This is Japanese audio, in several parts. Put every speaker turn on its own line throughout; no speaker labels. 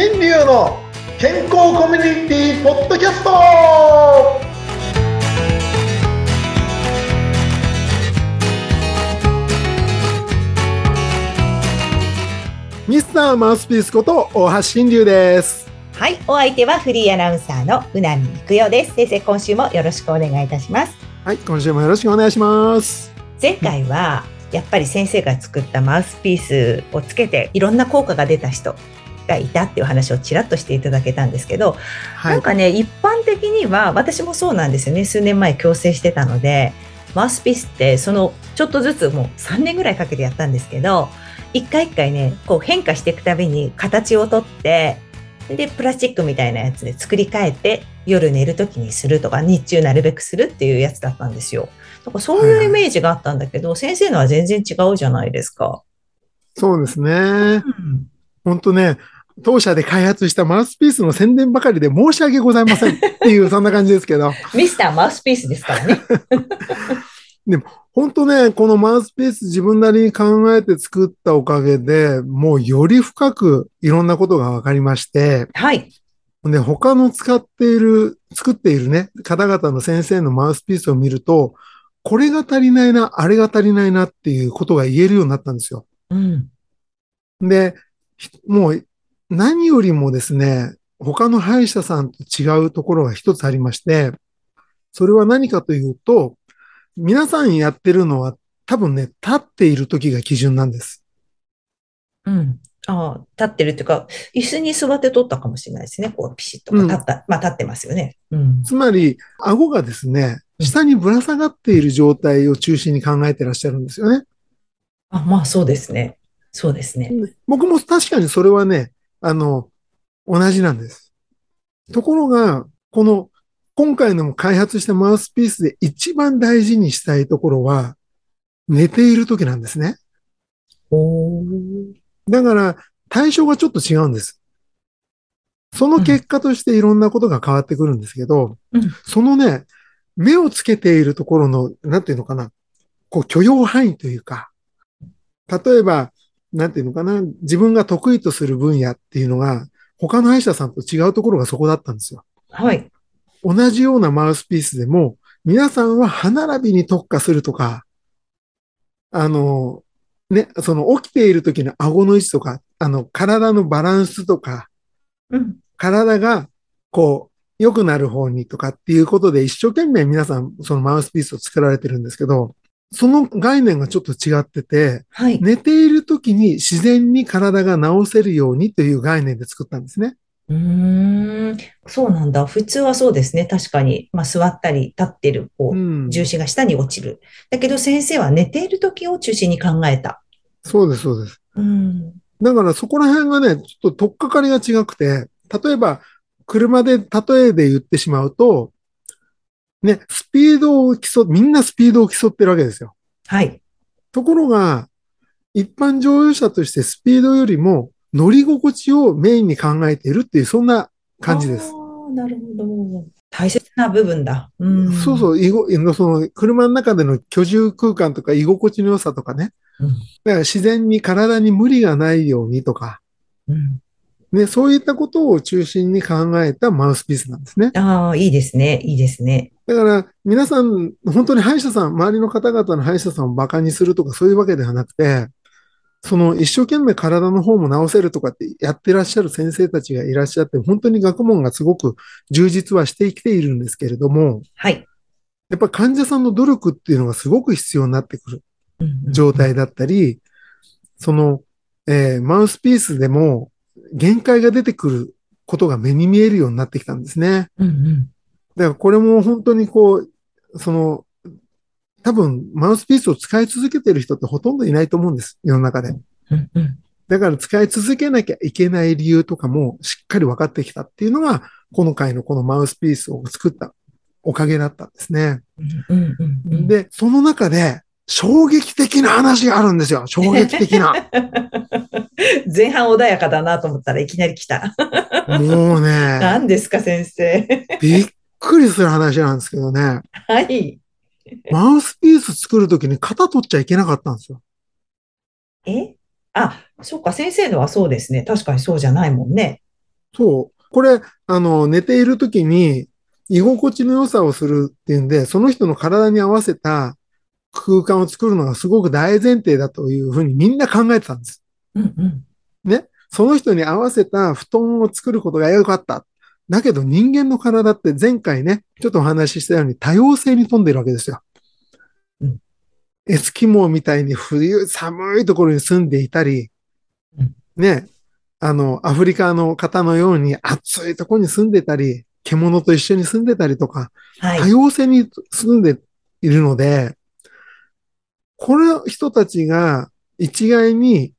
新流の健康コミュニティポッドキャストミスターマウスピースこと大橋新流です
はい、お相手はフリーアナウンサーのうなみいくよです。先生、今週もよろしくお願いいたします。
はい今週もよろしくお願いします
前回は、やっぱり先生が作ったマウスピースをつけて、いろんな効果が出た人がいたっていう話をちらっとしていただけたんですけど、
は
なんかね、一般的には、私もそうなんですよね。数年前矯正してたので、マウスピースって、その、ちょっとずつもう3年ぐらいかけてやったんですけど、一回一回ね、こう変化していくたびに形をとって、で、プラスチックみたいなやつで作り変えて、夜寝るときにするとか、日中なるべくするっていうやつだったんですよ。だからそういうイメージがあったんだけど、先生のは全然違うじゃないですか。
そうですね
うん
本当ね当社で開発したマウスピースの宣伝ばかりで申し訳ございませんっていうそんな感じですけど
ミスターマウスピースですからね。
本当ね、このマウスピース自分なりに考えて作ったおかげで、もうより深くいろんなことが分かりまして、
はい。
で、他の使っている、作っているね、方々の先生のマウスピースを見ると、これが足りないな、あれが足りないなっていうことが言えるようになったんですよ。
うん。
で、ひもう何よりもですね、他の歯医者さんと違うところが一つありまして、それは何かというと、皆さんやってるのは多分ね、立っている時が基準なんです。
うん。ああ、立ってるっていうか、椅子に座って撮ったかもしれないですね。こう、ピシッと。
うん
立った。まあ、立ってますよね。うん。
つまり、顎がですね、下にぶら下がっている状態を中心に考えてらっしゃるんですよね。
あ、まあ、そうですね。そうですね。
僕も確かにそれはね、あの、同じなんです。ところが、この、今回の開発したマウスピースで一番大事にしたいところは、寝ている時なんですね。だから、対象がちょっと違うんです。その結果としていろんなことが変わってくるんですけど、
うん
そのね、目をつけているところの、なんていうのかな、こう許容範囲というか、例えば、なんていうのかな、自分が得意とする分野っていうのが、他の歯医者さんと違うところがそこだったんですよ。
はい。
同じようなマウスピースでも、皆さんは歯並びに特化するとか、あの、ね、その起きている時の顎の位置とか、あの、体のバランスとか、
うん。
体が、こう、良くなる方にとかっていうことで一生懸命皆さんそのマウスピースを作られてるんですけど、その概念がちょっと違ってて、
はい。
寝ている時に自然に体が治せるようにという概念で作ったんですね。
うーん。そうなんだ。普通はそうですね。確かに。まあ、座ったり立ってる、こう、
うん。
重心が下に落ちる。だけど先生は寝ている時を中心に考えた。
そうです、そうです。
うん。
だからそこら辺がね、ちょっと取っかかりが違くて、例えば、車で例えで言ってしまうと、ね、スピードを競みんなスピードを競ってるわけですよ。
はい。
ところが、一般乗用車としてスピードよりも乗り心地をメインに考えているっていう、そんな感じです。
ああ、なるほど。大切な部分だ。うん。
そうそう、居ごその車の中での居住空間とか居心地の良さとかね。
うん。
だから自然に体に無理がないようにとか、
うん。
ね、そういったことを中心に考えたマウスピースなんですね。
ああ、いいですね。いいですね。
だから、皆さん、本当に歯医者さん、周りの方々の歯医者さんを馬鹿にするとかそういうわけではなくて、その一生懸命体の方も治せるとかってやってらっしゃる先生たちがいらっしゃって、本当に学問がすごく充実はしてきているんですけれども、
はい。
やっぱ患者さんの努力っていうのがすごく必要になってくる
うん
状。態だったり、その、えーマウスピースでも限界が出てくることが目に見えるようになってきたんですね。
うんうん。
だからこれも本当にこう、その、多分マウスピースを使い続けてる人ってほとんどいないと思うんです。世の中で。
うんうん。
だから使い続けなきゃいけない理由とかもしっかり分かってきたっていうのが、今回のこのマウスピースを作ったおかげだったんですね。
うんうんうん。
で、その中で衝撃的な話があるんですよ。衝撃的な。
前半穏やかだなと思ったらいきなり来た。
もうね、
何ですか、先生。
びっくりする話なんですけどね。
はい。
マウスピース作るときに型取っちゃいけなかったんですよ。
え？あ、そっか、先生のはそうですね。確かにそうじゃないもんね。
そう。これ、あの、寝ている時に居心地の良さをするっていうんで、その人の体に合わせた空間を作るのがすごく大前提だというふうにみんな考えてたんです。
うんうん。
ね。その人に合わせた布団を作ることが良かった。だけど人間の体って前回ね、ちょっとお話ししたように多様性に富んでるわけですよ。
うん
エスキモーみたいに冬寒いところに住んでいたり
うん、
ね、あの、アフリカの方のように暑いところに住んでたり、獣と一緒に住んでたりとか、多
はい。
様性に住んでいるので、この人たちが一概に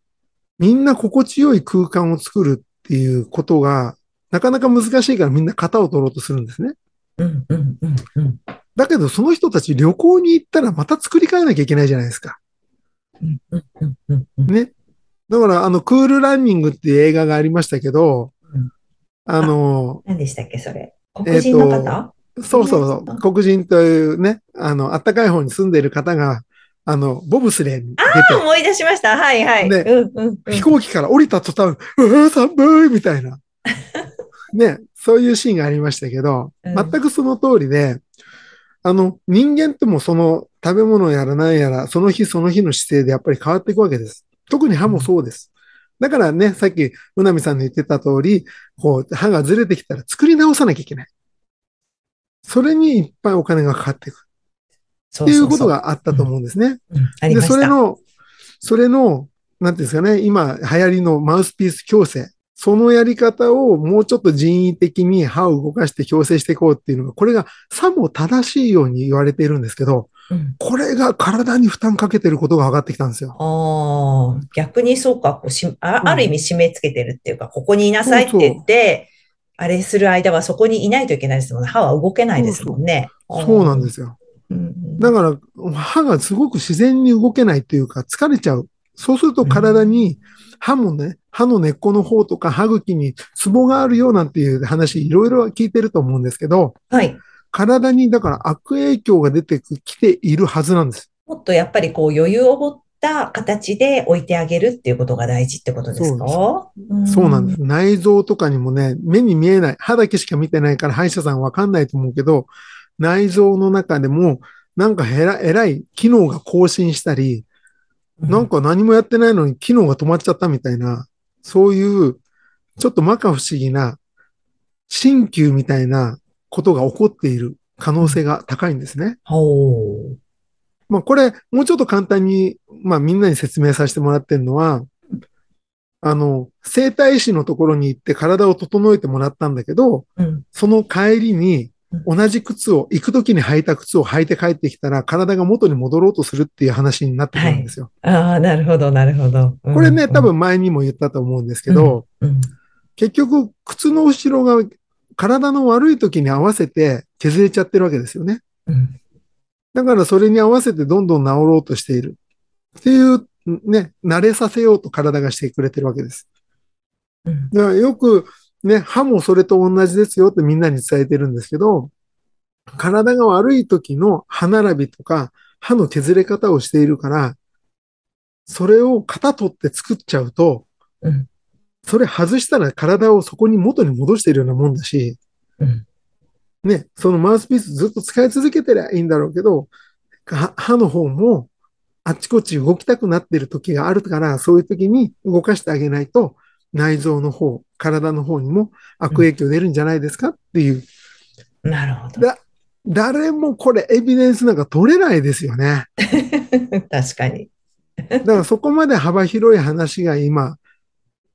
みんな心地よい空間を作るっていうことが、なかなか難しいからみんな型を取ろうとするんですね。
うんうんうんうん。
だけどその人たち旅行に行ったらまた作り変えなきゃいけないじゃないですか。
うんうんうんうんうん。
ね。だからあの、クールランニングっていう映画がありましたけど
うん、
あの、
何でしたっけ、それ？黒人の方、
そうそうそう、黒人というね、あの、暖かい方に住んでいる方が、あの、ボブスレーに出て、
思い出しました。はいはい。
ね
うんうんうん
飛行機から降りた途端、うわー寒いみたいな。ね、そういうシーンがありましたけど、
うん
全くその通りで、あの、人間ってもその食べ物やら何やら、その日その日の姿勢でやっぱり変わっていくわけです。特に歯もそうです。だからね、さっき、うなみさんの言ってた通り、こう、歯がずれてきたら作り直さなきゃいけない。それにいっぱいお金がかかっていく。っていうことがあったと思うんですね。で。それの、それの、なんていうんですかね、今流行りのマウスピース矯正。そのやり方をもうちょっと人為的に歯を動かして矯正していこうっていうのが、これがさも正しいように言われているんですけど、
うん
これが体に負担かけてることが分かってきたんですよ。
ああ、逆にそうか、こうしあ、
うん
ある意味締め付けてるっていうか、ここにいなさいって言って、あれする間はそこにいないといけないですもんね。歯は動けないですもんね。
そうなんですよ。
うん
だから、歯がすごく自然に動けないっていうか、疲れちゃう。そうすると体に歯もね、歯の根っこの方とか歯茎にツボがあるよなんていう話、いろいろ聞いてると思うんですけど、
はい。
体にだから悪影響が出てきているはずなんです。
もっとやっぱりこう余裕を持った形で置いてあげるっていうことが大事ってことですか？
そうなんです。。内臓とかにもね、目に見えない、歯だけしか見てないから歯医者さんわかんないと思うけど、内臓の中でもなんかえらえらい機能が更新したり、
うん
なんか何もやってないのに機能が止まっちゃったみたいな、そういうちょっと摩訶不思議な鍼灸みたいなことが起こっている可能性が高いんですね。まあこれ、もうちょっと簡単に、まあみんなに説明させてもらってるのは、あの、整体師のところに行って体を整えてもらったんだけど、
うん。
その帰りに同じ靴を、行くときに履いた靴を履いて帰ってきたら体が元に戻ろうとするっていう話になってくるんですよ。
ああ、なるほど、なるほど。うん
これね、多、分前にも言ったと思うんですけど、
うん
結局靴の後ろが体の悪い時に合わせて削れちゃってるわけですよね。
うん
だからそれに合わせてどんどん治ろうとしている。っていう、ね、慣れさせようと体がしてくれてるわけです。
うん
だからよくね、歯もそれと同じですよってみんなに伝えてるんですけど、体が悪い時の歯並びとか歯の削れ方をしているから、それを型取って作っちゃうと、
うん。
それ外したら体をそこに元に戻しているようなもんだし、
うん。
ね、そのマウスピースずっと使い続けてりゃいいんだろうけど、は歯の方もあっちこっち動きたくなってる時があるから、そういう時に動かしてあげないと、内臓の方、体の方にも悪影響出るんじゃないですかっていう。
なるほど。
だ誰もこれエビデンスなんか取れないですよね。
確かに。
だからそこまで幅広い話が今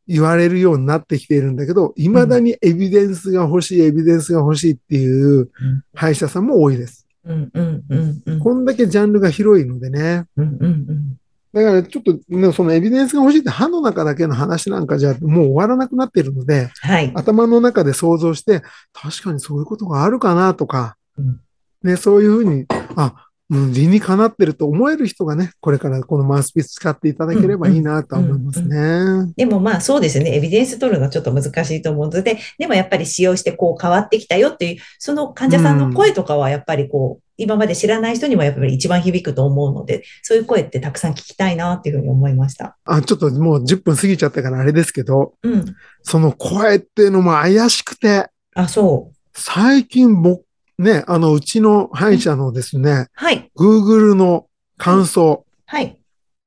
言われるようになってきているんだけど、未だにエビデンスが欲しい、エビデンスが欲しいっていう歯医者さんも多いです。
うんうんうんうん
こんだけジャンルが広いのでね。
うんうん
だからちょっと、ね、そのエビデンスが欲しいって歯の中だけの話なんかじゃもう終わらなくなっているので、
はい。
頭の中で想像して、確かにそういうことがあるかなとか、
うん
ね、そういうふうに、あ、うん、理にかなってると思える人がね、これからこのマウスピース使っていただければいいなとは思いますね。
でもまあそうですね。エビデンス取るのはちょっと難しいと思うので、でもやっぱり使用してこう変わってきたよっていう、その患者さんの声とかはやっぱりこう今まで知らない人にもやっぱり一番響くと思うので、そういう声ってたくさん聞きたいなっていうふうに思いました。
あ、ちょっともう10分過ぎちゃったからあれですけど、
うん。
その声っていうのも怪しくて、
あ、そう。
最近僕、ね、あの、うちの歯医者のですね、
はい。
Google の感想、
はい。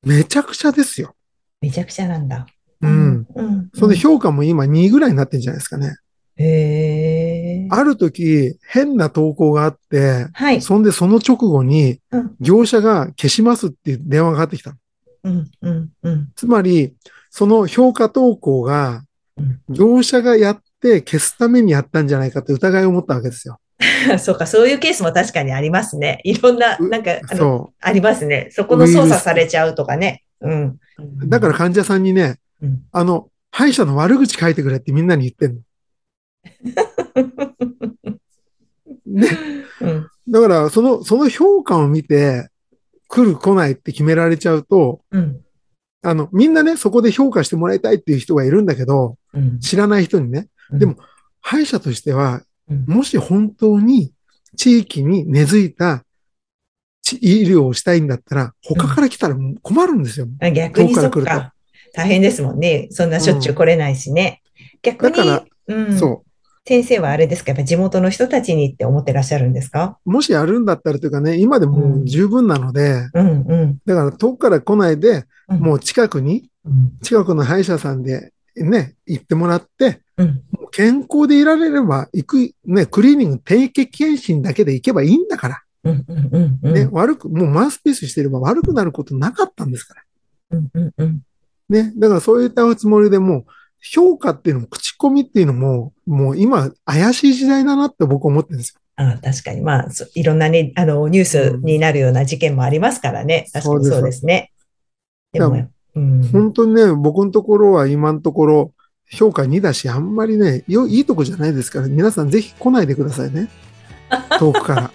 めちゃくちゃですよ。
めちゃくちゃなんだ。
うん。
うん。
それで評価も今2ぐらいになってんじゃないですかね。
へえ。
ある時、変な投稿があって、
はい。
そんでその直後に
うん、
業者が消しますっていう電話がかかってきた。
うん。うん。うん。
つまり、その評価投稿が
うん、
業者がやって消すためにやったんじゃないかって疑いを持ったわけですよ。
そうか、そういうケースも確かにありますね。いろんな、
う
なんか、あの、
そ
ありますね。そこの操作されちゃうとかね。うん。
う。だから患者さんにね、
うん
あの、歯医者の悪口書いてくれってみんなに言ってんの。ね。
うん。
だから、その、その評価を見て、来る来ないって決められちゃうと、
うん。
あの、みんなね、そこで評価してもらいたいっていう人がいるんだけど、
うん。
知らない人にね。でも、歯医者としては、
うん
もし本当に地域に根付いたち医療をしたいんだったら、他から来たら困るんですよ。
あ逆にそっか。大変ですもんね。そんなしょっちゅう来れないしね。逆に、
だから
うん。
そ
先生はあれですか？やっぱ地元の人たちにって思ってらっしゃるんですか？
う。もしやるんだったらというかね、今でもう十分なので、
うんうん。
だから遠くから来ないで、
うん
もう近くに、
うん。
近くの歯医者さんでね、行ってもらって、健康でいられれば、行く、ね、クリーニング、定期検診だけで行けばいいんだから。
うんうんうん
悪く、もうマウスピースしてれば悪くなることなかったんですから。
うんうんうん。
ね。だからそういったつもりでもう、評価っていうのも、口コミっていうのも、もう今、怪しい時代だなって僕思ってるんですよ。
あ確かに。まあ、そいろんなね、あの、ニュースになるような事件もありますからね。確かにそうですね。で
だ
も、うん。
本当にね、僕のところは今のところ、評価2だし、あんまりね、よいいとこじゃないですから、皆さんぜひ来ないでくださいね。遠くから。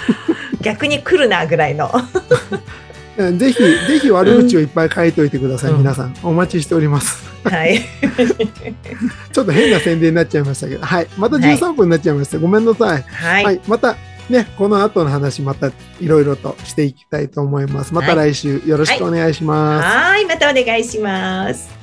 逆に来るな、ぐらいの。
ぜひ、ぜひ悪口をいっぱい書いといてください、
うん
皆さん。お待ちしております。
はい。
ちょっと変な宣伝になっちゃいましたけど、はい。また13分になっちゃいました。ごめんなさい。
はい。
はい。また、ね、この後の話、またいろいろとしていきたいと思います。また来週よろしくお願いします。
はい。またお願いします。